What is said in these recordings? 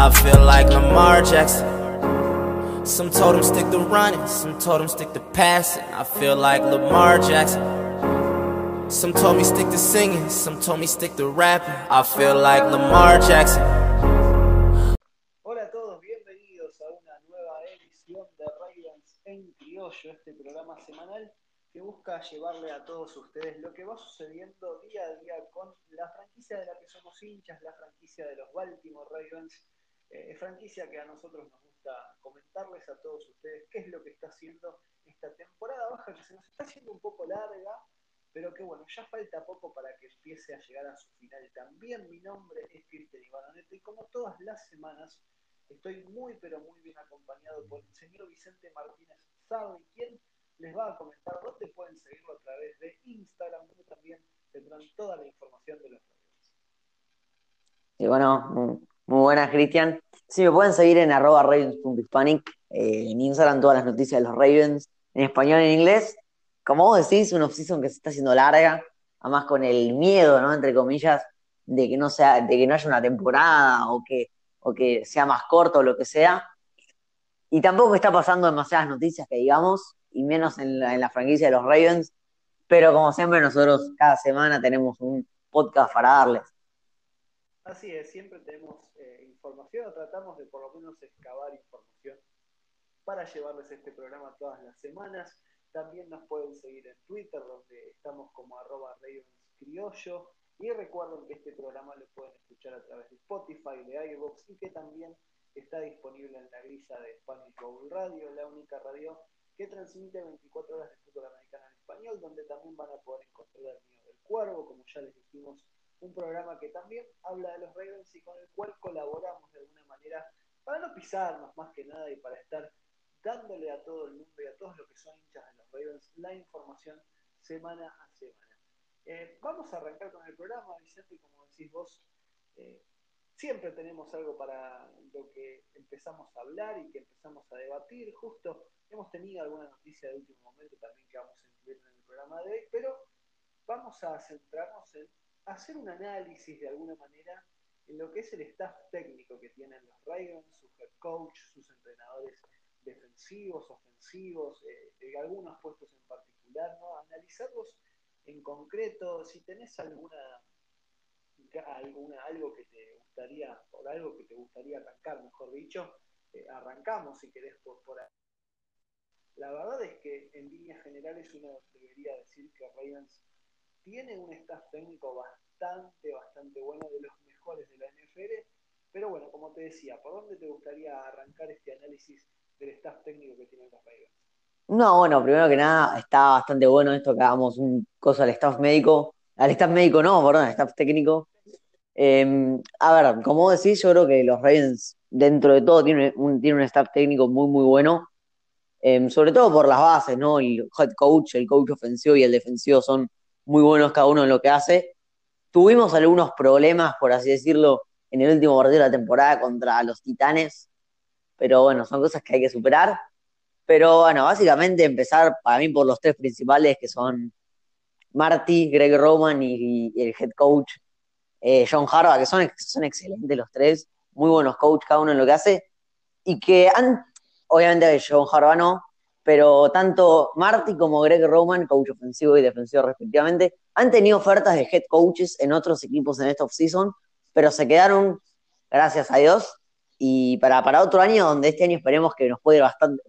I feel like Lamar Jackson. Some told him stick to running, some told him stick to passing. I feel like Lamar Jackson. Some told me stick to singing, some told me stick to rapping. I feel like Lamar Jackson. Hola a todos, bienvenidos a una nueva edición de Ravens en Criollo, este programa semanal que busca llevarle a todos ustedes lo que va sucediendo día a día con la franquicia de la que somos hinchas, la franquicia de los Baltimore Ravens, eh, franquicia que a nosotros nos gusta comentarles a todos ustedes qué es lo que está haciendo esta temporada baja que se nos está haciendo un poco larga, pero que bueno, ya falta poco para que empiece a llegar a su final. También mi nombre es Cristian Ibanonete y como todas las semanas estoy muy pero muy bien acompañado por el señor Vicente Martínez Sabe, quien les va a comentar dónde pueden seguirlo a través de Instagram, donde también tendrán toda la información de los Ravens. Y bueno, muy buenas, Cristian. Sí, me pueden seguir en arroba ravens.hispanic, eh, en Instagram todas las noticias de los Ravens, en español en inglés. Como vos decís, una off-season que se está haciendo larga, además con el miedo, ¿no? Entre comillas, de que no sea, de que no haya una temporada o que, o que sea más corto o lo que sea. Y tampoco está pasando demasiadas noticias que digamos, y menos en la, en la franquicia de los Ravens. Pero como siempre, nosotros cada semana tenemos un podcast para darles. Así es, siempre tenemos información, o tratamos de por lo menos excavar información para llevarles este programa todas las semanas. También nos pueden seguir en Twitter, donde estamos como arroba Criollo. Y recuerden que este programa lo pueden escuchar a través de Spotify, de iVoox y que también está disponible en la grilla de Spanish Bowl Radio, la única radio que transmite 24 horas de fútbol americano en español, donde también van a poder encontrar el mío del cuervo, como ya les dijimos, un programa que también habla de los Ravens y con el cual colaboramos de alguna manera para no pisarnos más que nada y para estar dándole a todo el mundo y a todos los que son hinchas de los Ravens la información semana a semana. Eh, vamos a arrancar con el programa, Vicente, y como decís vos, eh, siempre tenemos algo para lo que empezamos a hablar y que empezamos a debatir. Justo hemos tenido alguna noticia de último momento también que vamos a incluir en el programa de hoy, pero vamos a centrarnos en hacer un análisis de alguna manera en lo que es el staff técnico que tienen los Ravens, su head coach, sus entrenadores defensivos, ofensivos, eh, de algunos puestos en particular. Analizarlos en concreto, si tenés alguna, alguna algo que te gustaría, por algo que te gustaría arrancar, mejor dicho, eh, arrancamos si querés por, por ahí. La verdad es que en líneas generales uno debería decir que Ravens tiene un staff técnico bastante, bastante bueno, de los mejores de la NFL. Pero bueno, como te decía, ¿por dónde te gustaría arrancar este análisis del staff técnico que tienen los Ravens? No, bueno, primero que nada, está bastante bueno esto que hagamos un cosa al staff médico. Al staff médico no, perdón, al staff técnico. Eh, a ver, como decís, yo creo que los Ravens, dentro de todo, tienen un, tienen un staff técnico muy, muy bueno. Eh, sobre todo por las bases, ¿no? El head coach, el coach ofensivo y el defensivo son muy buenos cada uno en lo que hace. Tuvimos algunos problemas, por así decirlo, en el último partido de la temporada contra los Titanes, pero bueno, son cosas que hay que superar. Pero bueno, básicamente empezar para mí por los tres principales que son Marty, Greg Roman y, el head coach eh, John Harbaugh, que son, son excelentes los tres, muy buenos coach cada uno en lo que hace, y que han, obviamente John Harbaugh no, pero tanto Marty como Greg Roman, coach ofensivo y defensivo respectivamente, han tenido ofertas de head coaches en otros equipos en esta offseason, pero se quedaron, gracias a Dios, y para, para otro año, donde este año esperemos que nos puede ir bastante,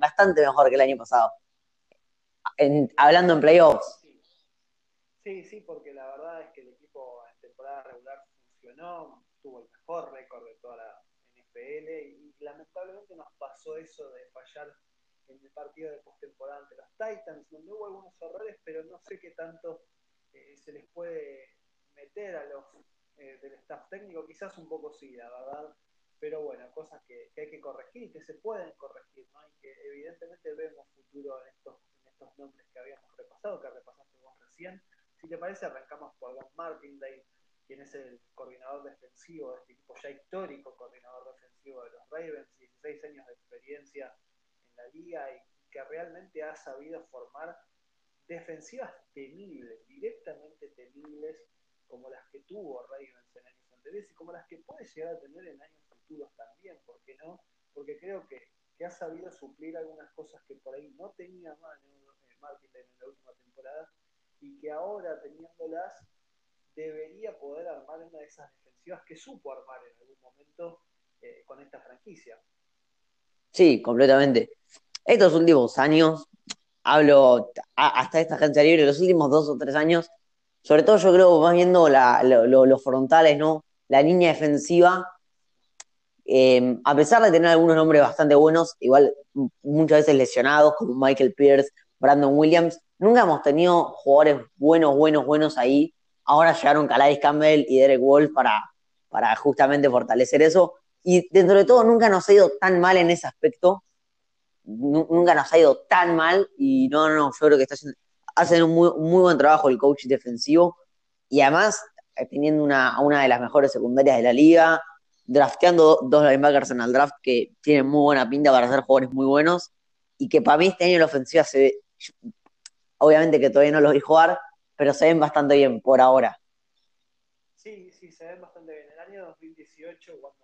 bastante mejor que el año pasado. Hablando en playoffs. Sí, sí, porque la verdad es que el equipo en temporada regular funcionó, tuvo el mejor récord de toda la NFL y lamentablemente nos pasó eso de fallar en el partido de postemporada ante los Titans, donde hubo algunos errores, pero no sé qué tanto eh, se les puede meter a los eh, del staff técnico, quizás un poco sí, la verdad, pero bueno, cosas que, que, hay que corregir y que se pueden corregir, ¿no? Y que evidentemente vemos futuro en estos, en estos nombres que habíamos repasado, que repasaste vos recién. Si te parece, arrancamos por Don Martindale, quien es el coordinador defensivo de este equipo, ya histórico coordinador defensivo de los Ravens, 16 años de experiencia la liga y que realmente ha sabido formar defensivas temibles, directamente temibles, como las que tuvo Ravens en años anteriores y como las que puede llegar a tener en años futuros creo que, ha sabido suplir algunas cosas que por ahí no tenía Martin en la última temporada y que ahora teniéndolas debería poder armar una de esas defensivas que supo armar en algún momento eh, con esta franquicia. Sí, completamente. Estos últimos años, hablo hasta esta agencia libre, los últimos dos o tres años, sobre todo yo creo más viendo los frontales, ¿no? La línea defensiva, eh, a pesar de tener algunos nombres bastante buenos, igual muchas veces lesionados, como Michael Pierce, Brandon Williams, nunca hemos tenido jugadores buenos, buenos, buenos ahí. Ahora llegaron Calais Campbell y Derek Wolf para, para justamente fortalecer eso. Y dentro de todo nunca nos ha ido tan mal en ese aspecto. Nunca nos ha ido tan mal. Y no, no, yo creo que está haciendo, hacen un muy, buen trabajo el coach defensivo. Y además, eh, teniendo una, una de las mejores secundarias de la liga, drafteando dos linebackers en el draft que tienen muy buena pinta para ser jugadores muy buenos. Y que para mí este año la ofensiva se ve, obviamente que todavía no los vi jugar, pero se ven bastante bien por ahora. Sí, sí, se ven bastante bien. En el año 2018, cuando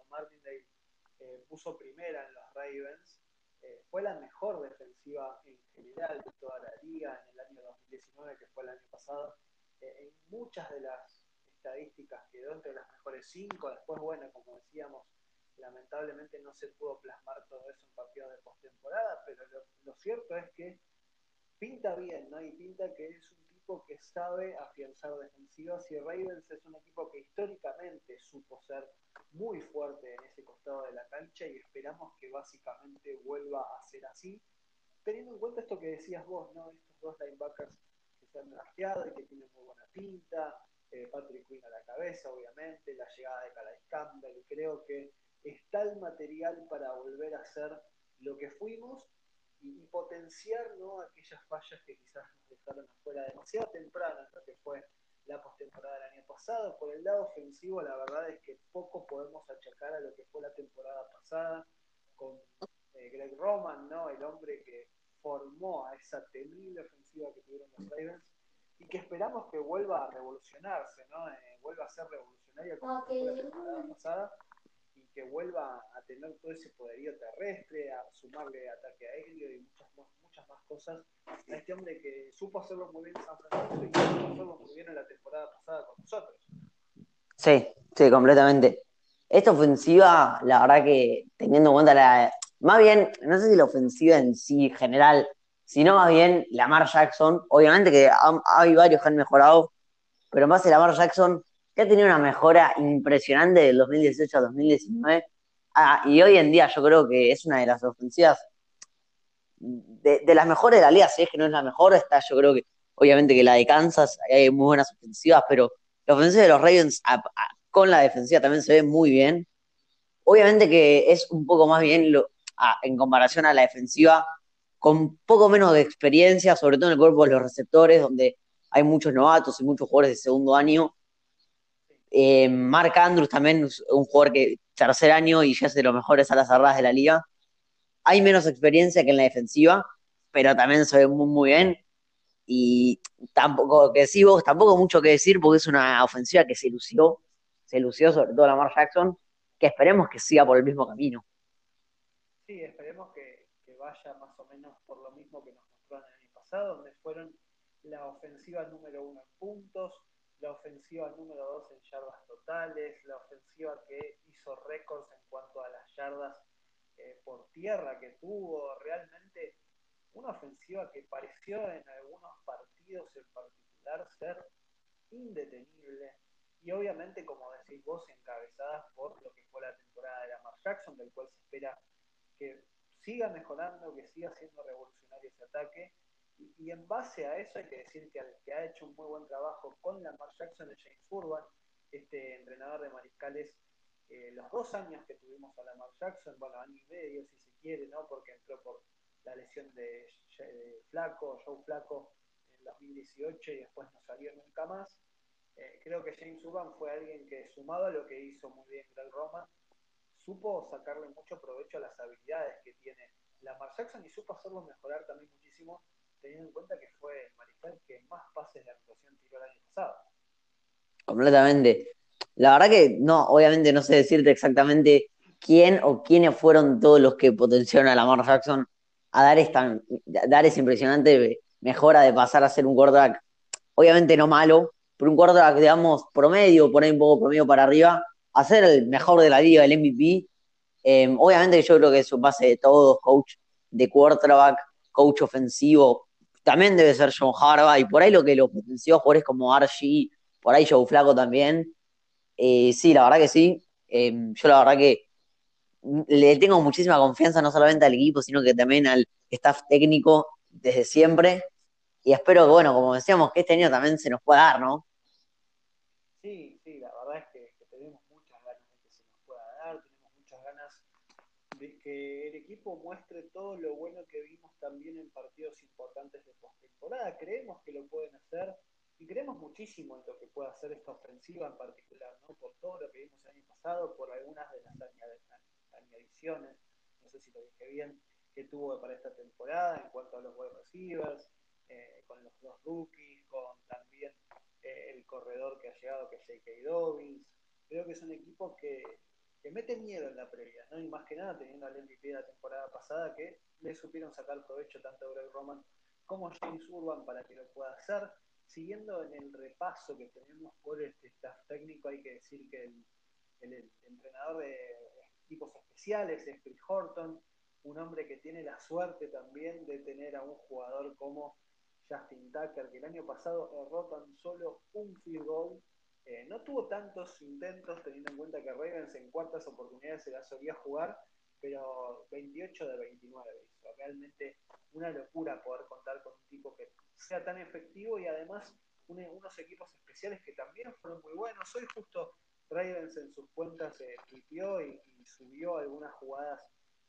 puso primera en los Ravens, eh, fue la mejor defensiva en general de toda la liga. En el año 2019, que fue el año pasado, eh, en muchas de las estadísticas quedó entre las mejores cinco. Después, bueno, como decíamos, lamentablemente no se pudo plasmar todo eso en partidos de postemporada, pero lo, cierto es que pinta bien, ¿no? Y pinta que es un que sabe afianzar defensivas y Ravens es un equipo que históricamente supo ser muy fuerte en ese costado de la cancha y esperamos que básicamente vuelva a ser así, teniendo en cuenta esto que decías vos, ¿no? Estos dos linebackers que se han drafteado y que tienen muy buena pinta, eh, Patrick Quinn a la cabeza, obviamente, la llegada de Calais Campbell, creo que está el material para volver a ser lo que fuimos y, potenciar ¿no? aquellas fallas que quizás nos dejaron afuera demasiado temprano, lo que fue la postemporada del año pasado. Por el lado ofensivo, la verdad es que poco podemos achacar a lo que fue la temporada pasada con eh, Greg Roman, ¿no? el hombre que formó a esa temible ofensiva que tuvieron los Ravens y que esperamos que vuelva a revolucionarse, ¿no? Eh, vuelva a ser revolucionaria como fue la temporada pasada que vuelva a tener todo ese poderío terrestre, a sumarle ataque aéreo y muchas muchas más cosas a este hombre que supo hacerlo muy bien en San y supo hacerlo muy bien en la temporada pasada con nosotros. Sí, sí, completamente. Esta ofensiva, la verdad que teniendo en cuenta la. Más bien, no sé si la ofensiva en sí general, sino más bien Lamar Jackson. Obviamente que hay varios que han mejorado, pero más de Lamar Jackson que ha tenido una mejora impresionante del 2018 a 2019. Ah, y hoy en día yo creo que es una de las ofensivas de, las mejores de la liga, si es que no es la mejor, está yo creo que obviamente que la de Kansas, hay muy buenas ofensivas, pero la ofensiva de los Ravens con la defensiva también se ve muy bien. Obviamente que es un poco más bien en comparación a la defensiva, con poco menos de experiencia, sobre todo en el cuerpo de los receptores, donde hay muchos novatos y muchos jugadores de segundo año, eh, Mark Andrews también un jugador que tercer año y ya es de los mejores a las cerradas de la liga. Hay menos experiencia que en la defensiva, pero también se ve muy, bien. Y tampoco, que sí, vos, tampoco mucho que decir porque es una ofensiva que se lució, se lució sobre todo la Lamar Jackson, que esperemos que siga por el mismo camino. Sí, esperemos que, que vaya más o menos por lo mismo que nos mostró en el año pasado, donde fueron la ofensiva número uno en puntos, la ofensiva número 2 en yardas totales, la ofensiva que hizo récords en cuanto a las yardas eh, por tierra que tuvo, realmente una ofensiva que pareció en algunos partidos en particular ser indetenible. Y obviamente, como decís vos, encabezadas por lo que fue la temporada de Lamar Jackson, del cual se espera que siga mejorando, que siga siendo revolucionario ese ataque y, en base a eso hay que decir que, que ha hecho un muy buen trabajo con Lamar Jackson y James Urban, este entrenador de mariscales, eh, los dos años que tuvimos a Lamar Jackson, bueno, año y medio si se quiere, ¿no? Porque entró por la lesión de, Flaco, Joe Flaco en 2018 y después no salió nunca más. Eh, creo que James Urban fue alguien que, sumado a lo que hizo muy bien Greg Roman, supo sacarle mucho provecho a las habilidades que tiene Lamar Jackson y supo hacerlo mejorar también muchísimo teniendo en cuenta que fue el que más pases de anotación tiró el año pasado. Completamente. La verdad que no, obviamente no sé decirte exactamente quién o quiénes fueron todos los que potenciaron a Lamar Jackson a dar esta, dar esa impresionante mejora de pasar a ser un quarterback, obviamente no malo, pero un quarterback, digamos, promedio, ahí un poco promedio para arriba, a ser el mejor de la liga, el MVP. Eh, obviamente yo creo que es un base de todos, coach de quarterback, coach ofensivo, también debe ser John Harbaugh, y por ahí lo que lo potenció jugadores como Archie, por ahí Joe Flaco también. Eh, sí, la verdad que sí. Eh, yo la verdad que le tengo muchísima confianza no solamente al equipo, sino que también al staff técnico desde siempre. Y espero que, bueno, como decíamos, que este año también se nos pueda dar, ¿no? Sí, sí, la verdad es que, tenemos muchas ganas de que se nos pueda dar, tenemos muchas ganas de que el equipo muestre todo lo bueno que vimos también en partidos importantes de postemporada. Creemos que lo pueden hacer y creemos muchísimo en lo que puede hacer esta ofensiva en particular, ¿no? Por todo lo que vimos el año pasado, por algunas de las añadiciones, no sé si lo dije bien, que tuvo para esta temporada en cuanto a los wide receivers, eh, con los dos rookies, con también eh, el corredor que ha llegado, que es J.K. Dobbins. Creo que son equipos que, que meten miedo en la previa, ¿no? Y más que nada teniendo al MVP de la temporada pasada que le supieron sacar provecho tanto a Greg Roman como James Urban para que lo pueda hacer. Siguiendo en el repaso que tenemos por este staff técnico, hay que decir que el, el entrenador de equipos especiales es Chris Horton, un hombre que tiene la suerte también de tener a un jugador como Justin Tucker, que el año pasado erró tan solo un field goal. Eh, no tuvo tantos intentos, teniendo en cuenta que Ravens en cuartas oportunidades se la solía jugar, pero 28 de 29 hizo. Realmente una locura poder contar con un tipo que sea tan efectivo y además unos equipos especiales que también fueron muy buenos. Hoy justo Ravens en sus cuentas se y, y, subió algunas jugadas,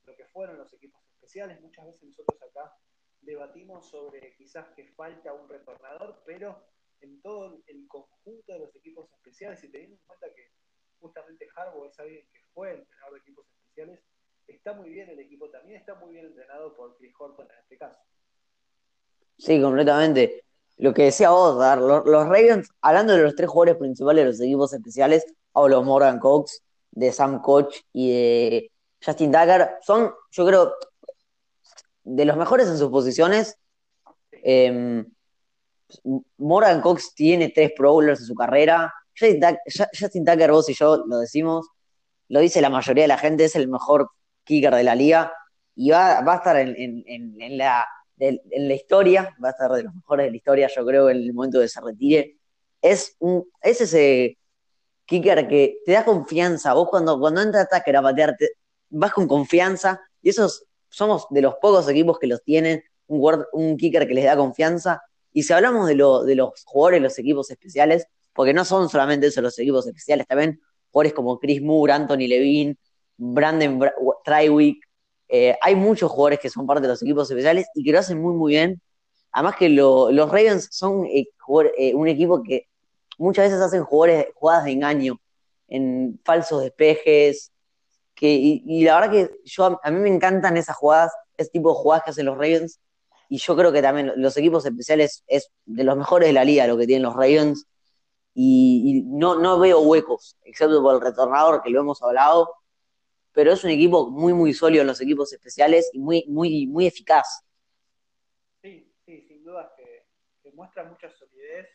lo que fueron los equipos especiales. Muchas veces nosotros acá debatimos sobre quizás que falta un retornador, pero en todo el conjunto de los equipos especiales, y teniendo en cuenta que justamente Harbaugh es alguien que fue entrenador de equipos especiales, está muy bien el equipo también, está muy bien entrenado por Chris Horton en este caso. Sí, completamente. Lo que decía vos, Dar, los, los Ravens, hablando de los tres jugadores principales de los equipos especiales, hablo Morgan Cox, de Sam Koch y de Justin Tucker, son, yo creo, de los mejores en sus posiciones. Em, Morgan Cox tiene tres Pro Bowlers en su carrera. Justin Tucker, vos y yo lo decimos, lo dice la mayoría de la gente, es el mejor kicker de la liga y va, a estar en, la, historia, va a estar de los mejores de la historia, yo creo, en el momento de que se retire. Es, un, es ese kicker que te da confianza. Vos cuando, cuando entra Tucker a patearte, vas con confianza y esos somos de los pocos equipos que los tienen, un kicker que les da confianza. Y si hablamos de, lo, de los jugadores los equipos especiales, porque no son solamente esos los equipos especiales, también jugadores como Chris Moore, Anthony Levine, Brandon Trywick, eh, hay muchos jugadores que son parte de los equipos especiales y que lo hacen muy, muy bien. Además que los Ravens son eh, eh, un equipo que muchas veces hacen jugadores, jugadas de engaño, en falsos despejes, que, y, la verdad que yo, a mí me encantan esas jugadas, ese tipo de jugadas que hacen los Ravens, y yo creo que también los equipos especiales es de los mejores de la liga lo que tienen los Ravens, y, no, no veo huecos, excepto por el retornador que lo hemos hablado, pero es un equipo muy, muy sólido en los equipos especiales y muy, muy, muy eficaz. Sí, sí, sin duda que, que muestra mucha solidez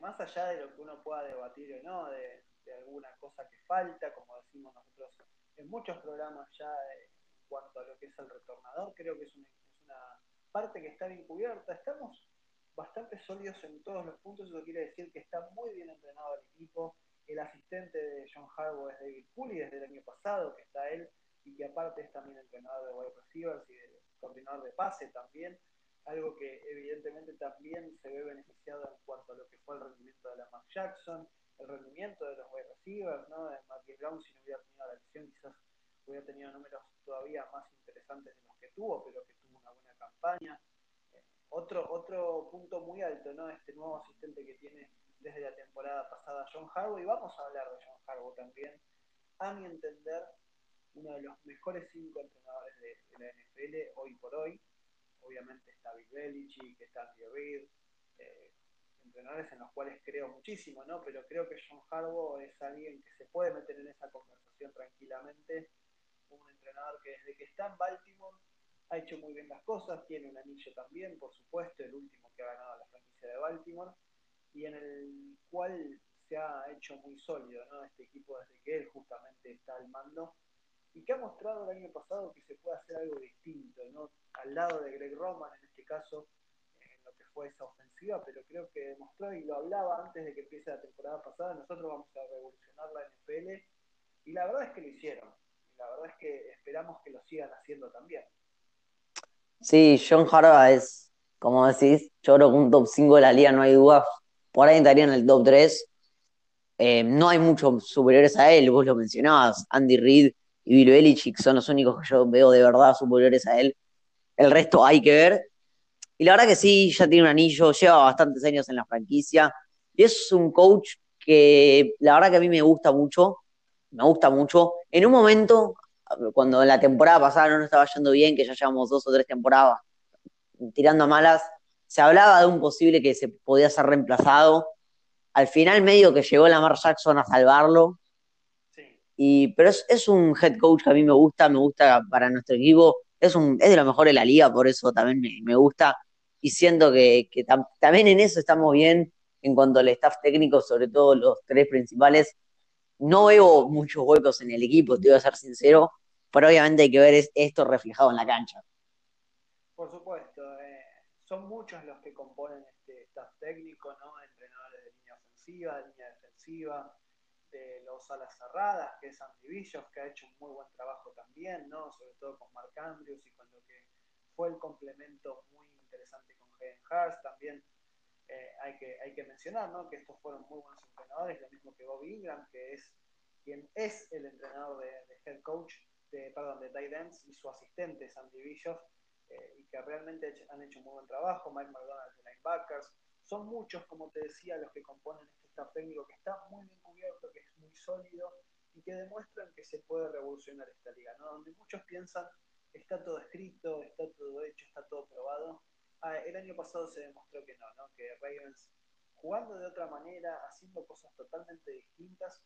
más allá de lo que uno pueda debatir o no, de, alguna cosa que falta, como decimos nosotros en muchos programas ya en cuanto a lo que es el retornador, creo que es una, parte que está bien cubierta. Estamos bastante sólidos en todos los puntos, eso quiere decir que está muy bien entrenado el equipo. El asistente de John Harbaugh es David Cooley desde el año pasado, que está él, y que aparte es también entrenador de wide receivers y de coordinador de pase también algo que evidentemente también se ve beneficiado en cuanto a lo que fue el rendimiento de la Mark Jackson, el rendimiento de los wide receivers, ¿no? De Matthew Brown, si no hubiera tenido la lesión, quizás hubiera tenido números todavía más interesantes de los que tuvo, pero que campaña. Eh, otro, otro punto muy alto, ¿no? Este nuevo asistente que tiene desde la temporada pasada John Harbaugh, y vamos a hablar de John Harbaugh también. A mi entender, uno de los mejores cinco entrenadores de la NFL hoy por hoy obviamente está Bill Belichick, está Andy Reid, eh, entrenadores en los cuales creo muchísimo, ¿no? Pero creo que John Harbaugh es alguien que se puede meter en esa conversación tranquilamente que está en Baltimore ha hecho muy bien las cosas, tiene un anillo también, por supuesto, el último que ha ganado la franquicia de Baltimore, y en el cual se ha hecho muy sólido, ¿no? Este equipo desde que él justamente está al mando y que ha mostrado el año pasado que se puede hacer algo distinto, ¿no? Al lado de Greg Roman, en este caso, en lo que fue esa ofensiva, pero creo que demostró, y lo hablaba antes de que empiece la temporada pasada, nosotros vamos a revolucionar la NFL, y la verdad es que lo hicieron, y la verdad es que esperamos que lo sigan haciendo también. Sí, John Harbaugh es, como decís, yo creo que un top 5 de la liga, no hay duda. Por ahí estaría en el top 3. Eh, no hay muchos superiores a él, vos lo mencionabas. Andy Reid y Bill Belichick son los únicos que yo veo de verdad superiores a él. El resto hay que ver. Y la verdad que sí, ya tiene un anillo, lleva bastantes años en la franquicia. Y es un coach que la verdad que a mí me gusta mucho. Me gusta mucho. En un momento cuando la temporada pasada no nos estaba yendo bien, que ya llevamos dos o tres temporadas tirando a malas, se hablaba de un posible que se podía ser reemplazado. Al final medio que llegó Lamar Jackson a salvarlo. Y, pero es, un head coach que a mí me gusta, me gusta para nuestro equipo. Es, un, es de lo mejor de la liga, por eso también me, gusta. Y siento que, también en eso estamos bien en cuanto al staff técnico, sobre todo los tres principales. No veo muchos huecos en el equipo, te voy a ser sincero pero obviamente hay que ver esto reflejado en la cancha. Por supuesto, eh, son muchos los que componen este staff técnico, ¿no? Entrenadores de línea ofensiva, de línea defensiva, de los alas cerradas, que es Andy Villos, que ha hecho un muy buen trabajo también, ¿no? Sobre todo con Mark Andrews y con lo que fue el complemento muy interesante con Hayden Hurst. También eh, hay, que, hay que mencionar, ¿no? Que estos fueron muy buenos entrenadores, lo mismo que Bobby Ingram, que es quien es el entrenador de, de head coach de, perdón, de Titans y su asistente Sandy Bischoff, eh, y que realmente han hecho un muy buen trabajo, Mike McDonald de linebackers, son muchos, como te decía, los que componen este staff técnico que está muy bien cubierto, que es muy sólido y que demuestran que se puede revolucionar esta liga, ¿no? donde muchos piensan está todo escrito, está todo hecho, está todo probado. Ah, el año pasado se demostró que no, ¿no? que Ravens jugando de otra manera, haciendo cosas totalmente distintas,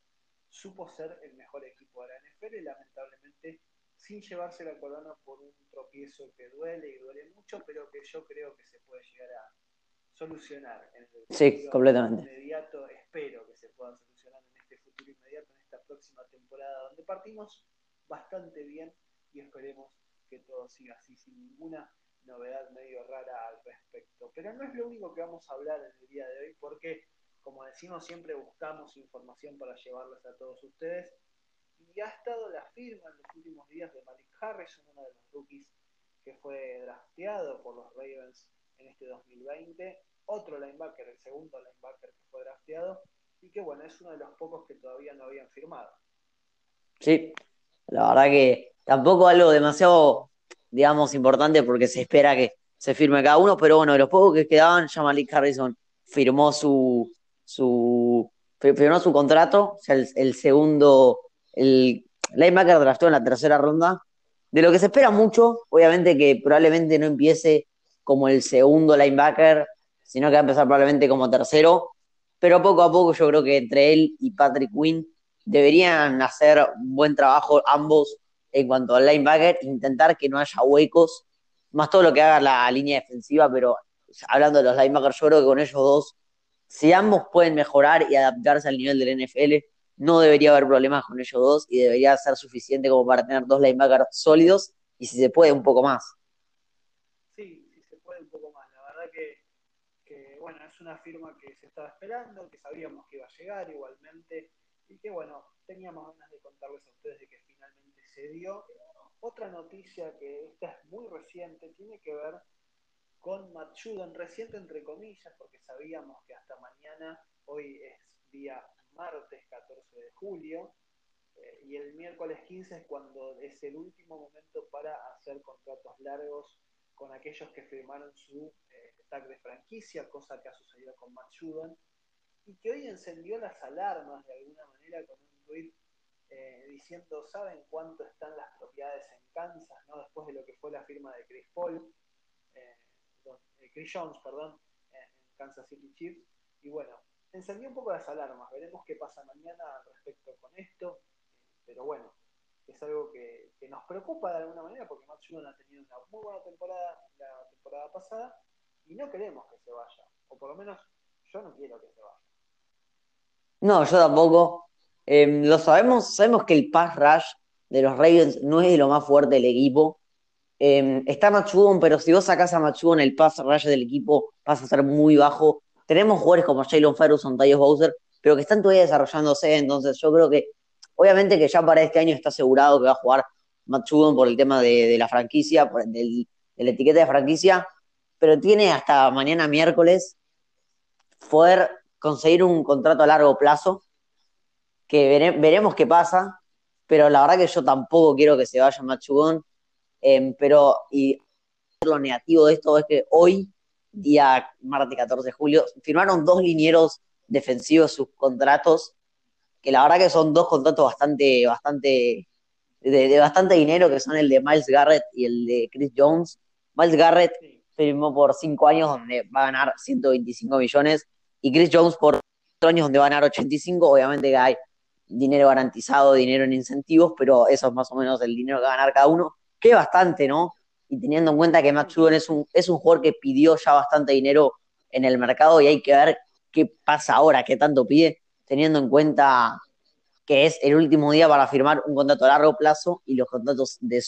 supo ser el mejor equipo de la NFL y lamentablemente sin llevarse la corona por un tropiezo que duele y duele mucho, pero que yo creo que se puede llegar a solucionar en el sí, completamente. inmediato. Espero que se pueda solucionar en este futuro inmediato, en esta próxima temporada, donde partimos bastante bien y esperemos que todo siga así sin ninguna novedad medio rara al respecto. Pero no es lo único que vamos a hablar en el día de hoy, porque como decimos, siempre buscamos información para llevarles a todos ustedes. Y ha estado la firma en los últimos días de Malik Harrison, uno de los rookies que fue drafteado por los Ravens en este 2020. Otro linebacker, el segundo linebacker que fue drafteado. Y que bueno, es uno de los pocos que todavía no habían firmado. Sí, la verdad que tampoco algo demasiado, digamos, importante porque se espera que se firme cada uno, pero bueno, de los pocos que quedaban, ya Malik Harrison firmó su, su, firmó su contrato, o sea, el, segundo, el linebacker draftó en la tercera ronda. De lo que se espera mucho, obviamente que probablemente no empiece como el segundo linebacker, sino que va a empezar probablemente como tercero, pero poco a poco yo creo que entre él y Patrick Quinn deberían hacer buen trabajo ambos en cuanto al linebacker, intentar que no haya huecos, más todo lo que haga la línea defensiva, pero hablando de los linebackers, yo creo que con ellos dos si ambos pueden mejorar y adaptarse al nivel del NFL, no debería haber problemas con ellos dos y debería ser suficiente como para tener dos linebackers sólidos y si se puede un poco más. Sí, si se puede un poco más. La verdad que, bueno, es una firma que se estaba esperando, que sabíamos que iba a llegar igualmente y que bueno, teníamos ganas de contarles a ustedes de que finalmente se dio. Otra noticia que esta es muy reciente tiene que ver con Matt reciente entre comillas, porque sabíamos que hasta mañana, hoy es día martes 14 de julio, eh, y el miércoles 15 es cuando es el último momento para hacer contratos largos con aquellos que firmaron su eh, tag de franquicia, cosa que ha sucedido con Matt y que hoy encendió las alarmas de alguna manera con un tweet eh, diciendo, ¿saben cuánto están las propiedades en Kansas? ¿no? Después de lo que fue la firma de Chris Paul. Chris Jones, perdón, en Kansas City Chiefs. Y bueno, encendió un poco las alarmas. Veremos qué pasa mañana respecto con esto. Pero bueno, es algo que, nos preocupa de alguna manera porque Matt Judon ha tenido una muy buena temporada la temporada pasada y no queremos que se vaya, o por lo menos yo no quiero que se vaya. No, yo tampoco. Em, lo sabemos, sabemos que el pass rush de los Ravens no es de lo más fuerte del equipo. Em, está Machudon, pero si vos sacás a Machudon, el pass rush del equipo pasa a ser muy bajo. Tenemos jugadores como Jalen Ferguson, Tyus Bowser, pero que están todavía desarrollándose, entonces yo creo que, obviamente que ya para este año está asegurado que va a jugar Machudon por el tema de, la franquicia, por de la etiqueta de franquicia, pero tiene hasta mañana miércoles poder conseguir un contrato a largo plazo, que veremos qué pasa, pero la verdad que yo tampoco quiero que se vaya Machugón, em, pero y lo negativo de esto es que hoy, día martes 14 de julio, firmaron dos linieros defensivos sus contratos, que la verdad que son dos contratos bastante, bastante, de, bastante dinero, que son el de Miles Garrett y el de Chris Jones. Miles Garrett firmó por cinco años donde va a ganar 125 millones y Chris Jones por años donde va a ganar 85, obviamente hay dinero garantizado, dinero en incentivos, pero eso es más o menos el dinero que va a ganar cada uno, que bastante, ¿no? Y teniendo en cuenta que Matt Judon es un, es un jugador que pidió ya bastante dinero en el mercado y hay que ver qué pasa ahora, qué tanto pide, teniendo en cuenta que es el último día para firmar un contrato a largo plazo y los contratos de,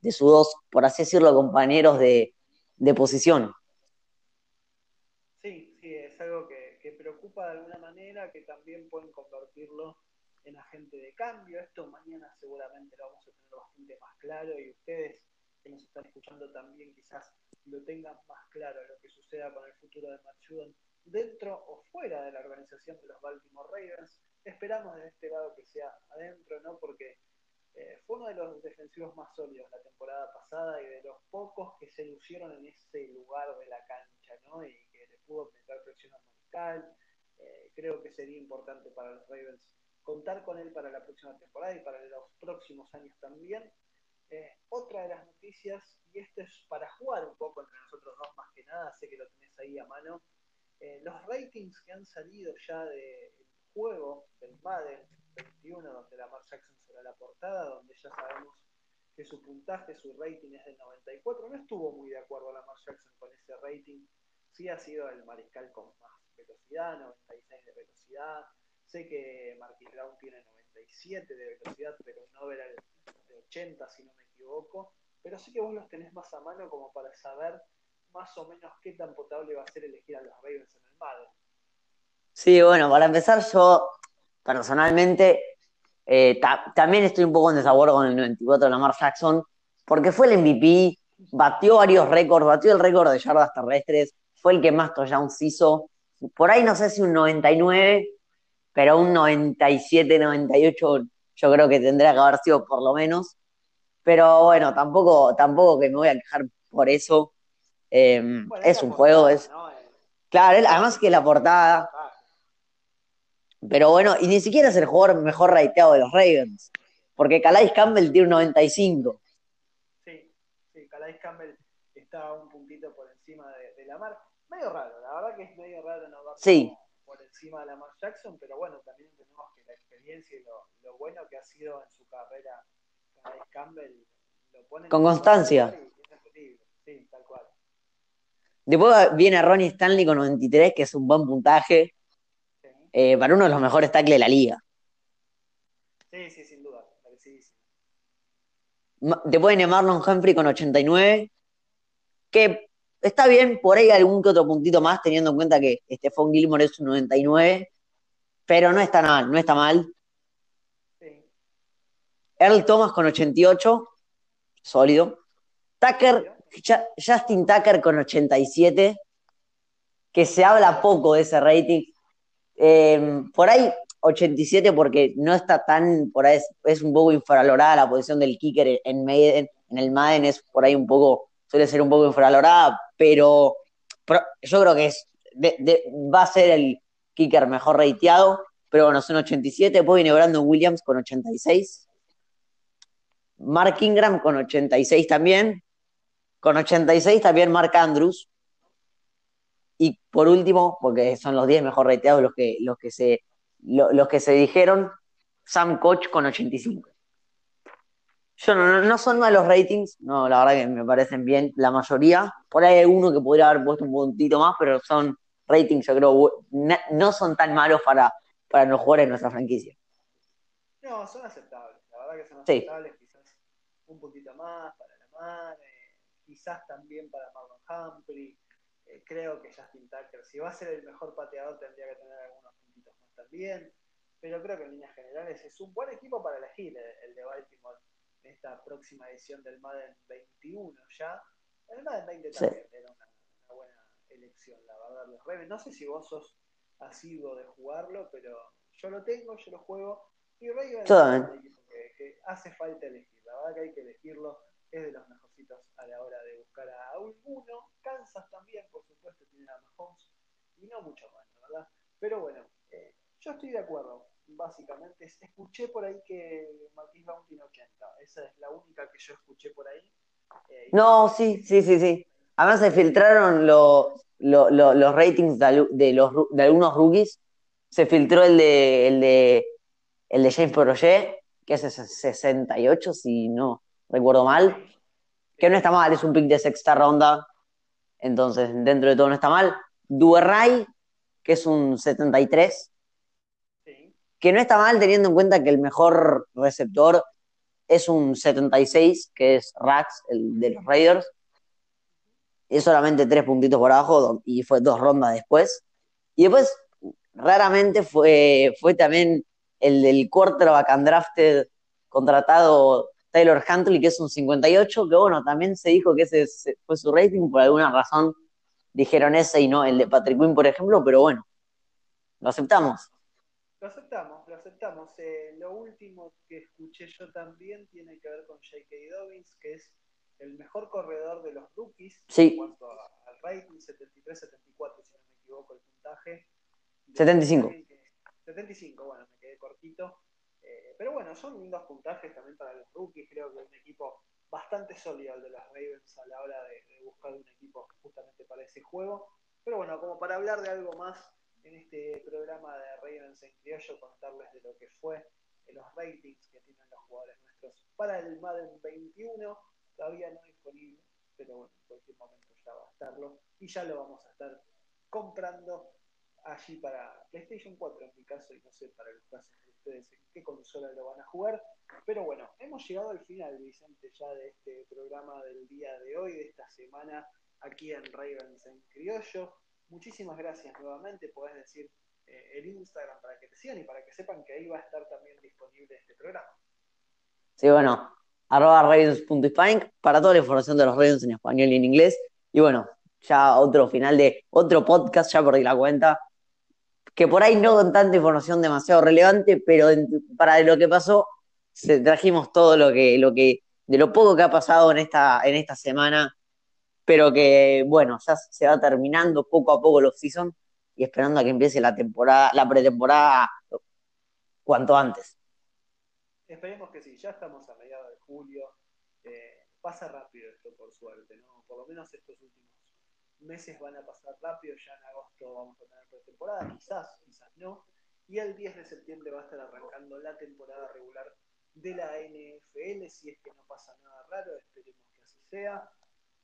de sus dos, por así decirlo, compañeros de, de posición. de alguna manera, que también pueden convertirlo en agente de cambio. Esto mañana seguramente lo vamos a tener bastante más claro y ustedes que nos están escuchando también quizás lo tengan más claro lo que suceda con el futuro de Matt dentro o fuera de la organización de los Baltimore Ravens. Esperamos de este lado que sea adentro, ¿no? Porque eh, fue uno de los defensivos más sólidos la temporada pasada y de los pocos que se lucieron en ese lugar de la cancha, ¿no? Y que le pudo meter presión al mariscal, eh, creo que sería importante para los Ravens contar con él para la próxima temporada y para los próximos años también. Eh, otra de las noticias, y esto es para jugar un poco entre nosotros dos más que nada, sé que lo tenés ahí a mano, eh, los ratings que han salido ya del juego del Madden 21, donde la Mark Jackson será la portada, donde ya sabemos que su puntaje, su rating es de 94, no estuvo muy de acuerdo la Mark Jackson con ese rating, sí ha sido el mariscal con más velocidad, 96 de velocidad. Sé que Marquis Brown tiene 97 de velocidad, pero no era de 80 si no me equivoco. Pero sí que vos los tenés más a mano como para saber más o menos qué tan potable va a ser elegir a los Ravens en el Madden. Sí, bueno, para empezar yo personalmente eh, también estoy un poco en desacuerdo con el 94 de Lamar Jackson, porque fue el MVP, batió varios récords, batió el récord de yardas terrestres, fue el que más touchdowns hizo, por ahí no sé si un 99, pero un 97, 98 yo creo que tendría que haber sido por lo menos. Pero bueno, tampoco, tampoco que me voy a quejar por eso. Em, es un juego, es. Claro, además que la portada. Pero bueno, y ni siquiera es el jugador mejor rateado de los Ravens. Porque Calais Campbell tiene un 95. Sí, sí, Calais Campbell está un puntito por encima de, de la marca medio raro, la verdad que es medio raro no va por encima de Lamar Jackson, pero bueno, también tenemos que la experiencia y lo, bueno que ha sido en su carrera Campbell lo pone con constancia. Sí, tal cual. Después viene Ronnie Stanley con 93, que es un buen puntaje eh, para uno de los mejores tackles de la liga. Sí, sí, sin duda, Después viene Marlon Humphrey con 89, que Está bien, por ahí algún que otro puntito más, teniendo en cuenta que Stephon Gilmore es un 99, pero no está mal, no está mal. Earl Thomas con 88, sólido. Tucker, Justin Tucker con 87, que se habla poco de ese rating. Eh, por ahí 87 porque no está tan, por ahí es, un poco infravalorada la posición del kicker en, Maiden, en el Madden, es por ahí un poco suele ser un poco infravalorada, pero, yo creo que va a ser el kicker mejor rateado, pero bueno, son 87, después viene Brandon Williams con 86, Mark Ingram con 86 también, con 86 también Mark Andrews, y por último, porque son los 10 mejor rateados los que, los que, se, los que se dijeron, Sam Koch con 85. Yo no, no son malos ratings, no, la verdad que me parecen bien la mayoría. Por ahí hay uno que podría haber puesto un puntito más, pero son ratings, yo creo, no son tan malos para, para los jugadores de nuestra franquicia. No, son aceptables, la verdad que son aceptables, quizás un puntito más para la mar, eh, quizás también para Marlon Humphrey. Eh, creo que Justin Tucker, si va a ser el mejor pateador, tendría que tener algunos puntitos más también. Pero creo que en líneas generales es un buen equipo para elegir el de Baltimore en esta próxima edición del Madden 21 ya. El Madden 20 también era una, buena elección, la verdad. Los no sé si vos sos asiduo de jugarlo, pero yo lo tengo, yo lo juego. Y Ravens un equipo que, hace falta elegir. La verdad que hay que elegirlo. Es de los mejorcitos a la hora de buscar a alguno. Kansas también, por supuesto, tiene a Mahomes. Y no mucho más, ¿verdad? Pero bueno, eh, yo estoy de acuerdo básicamente. Escuché por ahí que Marquis Bounty tiene 80. Esa es la única que yo escuché por ahí. Eh, no, sí, sí, sí, sí. Además se filtraron los, los, ratings de, los, de algunos rookies. Se filtró el de, el de, el de James Projet, que es 68, si no recuerdo mal. Que no está mal, es un pick de sexta ronda. Entonces, dentro de todo no está mal. Duerray, que es un 73 que no está mal teniendo en cuenta que el mejor receptor es un 76, que es Rax, el de los Raiders. Es solamente tres puntitos por abajo y fue dos rondas después. Y después, raramente fue, fue también el del quarterback undrafted contratado Taylor Huntley, que es un 58, que bueno, también se dijo que ese fue su rating, por alguna razón dijeron ese y no el de Patrick Quinn, por ejemplo, pero bueno, lo aceptamos. Lo aceptamos, lo aceptamos. Eh, lo último que escuché yo también tiene que ver con J.K. Dobbins, que es el mejor corredor de los rookies en cuanto al rating, 73-74, si no me equivoco el puntaje. 75. 75, bueno, me quedé cortito. Eh, pero bueno, son lindos puntajes también para los rookies. Creo que un equipo bastante sólido el de los Ravens a la hora de, de buscar un equipo justamente para ese juego. Pero bueno, como para hablar de algo más en este programa de Ravens en criollo contarles de lo que fue en los ratings que tienen los jugadores nuestros para el Madden 21. Todavía no disponible, pero bueno, en cualquier momento ya va a estarlo. Y ya lo vamos a estar comprando allí para PlayStation 4 en mi caso, y no sé para los casos de ustedes en qué consola lo van a jugar. Pero bueno, hemos llegado al final, Vicente, ya de este programa del día de hoy, de esta semana, aquí en Ravens en Criollo muchísimas gracias nuevamente. Podés decir eh, el Instagram para que te sigan y para que sepan que ahí va a estar también disponible este programa. Sí, bueno, arroba ravens.spine para toda la información de los Ravens en español y en inglés. Y bueno, ya otro final de otro podcast, ya perdí la cuenta. Que por ahí no con tanta información demasiado relevante, pero para lo que pasó, trajimos todo lo que, lo que, de lo poco que ha pasado en esta, en esta semana pero que, bueno, ya se va terminando poco a poco los season y esperando a que empiece la temporada, la pretemporada cuanto antes. Esperemos que sí, ya estamos a mediados de julio. Eh, pasa rápido esto, por suerte, ¿no? Por lo menos estos últimos meses van a pasar rápido. Ya en agosto vamos a tener pretemporada, quizás, quizás no. Y el 10 de septiembre va a estar arrancando la temporada regular de la NFL. Si es que no pasa nada raro, esperemos que así sea.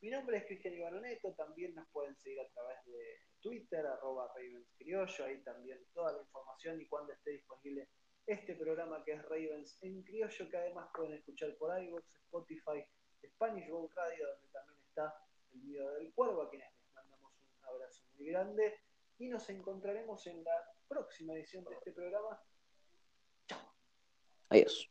Mi nombre es Cristian Ibanoneto, también nos pueden seguir a través de Twitter, arroba Ravens Criollo, ahí también toda la información y cuando esté disponible este programa que es Ravens en Criollo, que además pueden escuchar por iVoox, Spotify, Spanish Boat Radio, donde también está el video del cuervo, a quienes les mandamos un abrazo muy grande y nos encontraremos en la próxima edición de este programa. Chao. Adiós.